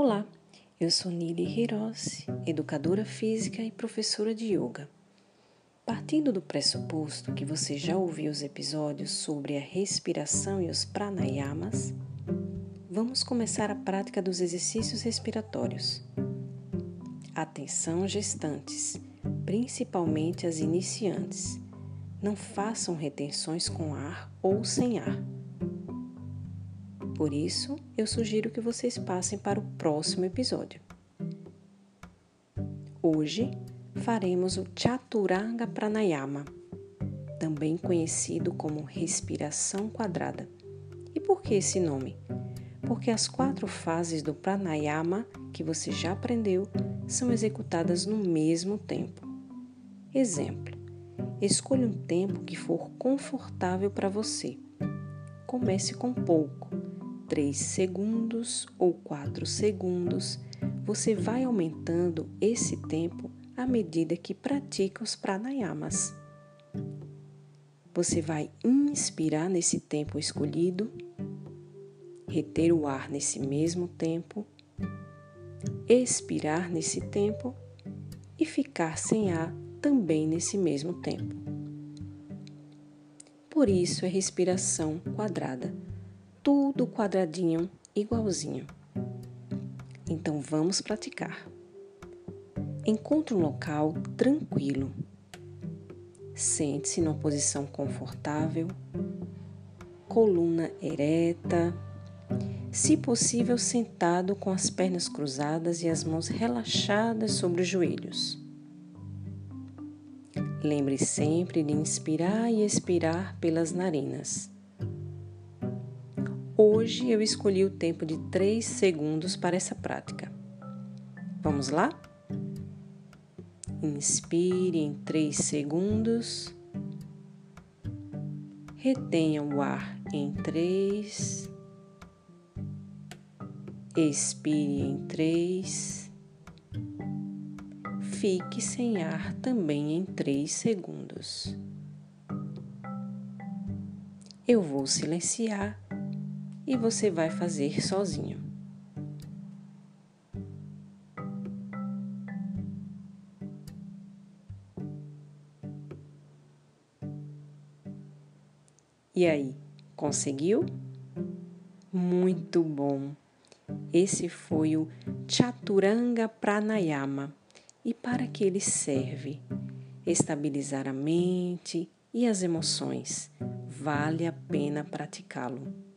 Olá, eu sou Nili Hirose, educadora física e professora de yoga. Partindo do pressuposto que você já ouviu os episódios sobre a respiração e os pranayamas, vamos começar a prática dos exercícios respiratórios. Atenção, gestantes, principalmente as iniciantes. Não façam retenções com ar ou sem ar por isso, eu sugiro que vocês passem para o próximo episódio. Hoje faremos o Chaturanga Pranayama, também conhecido como respiração quadrada. E por que esse nome? Porque as quatro fases do pranayama que você já aprendeu são executadas no mesmo tempo. Exemplo: escolha um tempo que for confortável para você. Comece com pouco 3 segundos ou 4 segundos, você vai aumentando esse tempo à medida que pratica os pranayamas. Você vai inspirar nesse tempo escolhido, reter o ar nesse mesmo tempo, expirar nesse tempo e ficar sem ar também nesse mesmo tempo. Por isso é respiração quadrada tudo quadradinho, igualzinho. Então vamos praticar. Encontre um local tranquilo. Sente-se numa posição confortável, coluna ereta, se possível sentado com as pernas cruzadas e as mãos relaxadas sobre os joelhos. Lembre sempre de inspirar e expirar pelas narinas. Hoje eu escolhi o tempo de 3 segundos para essa prática. Vamos lá? Inspire em 3 segundos. Retenha o ar em 3. Expire em 3. Fique sem ar também em 3 segundos. Eu vou silenciar e você vai fazer sozinho. E aí, conseguiu? Muito bom! Esse foi o Chaturanga Pranayama. E para que ele serve? Estabilizar a mente e as emoções. Vale a pena praticá-lo.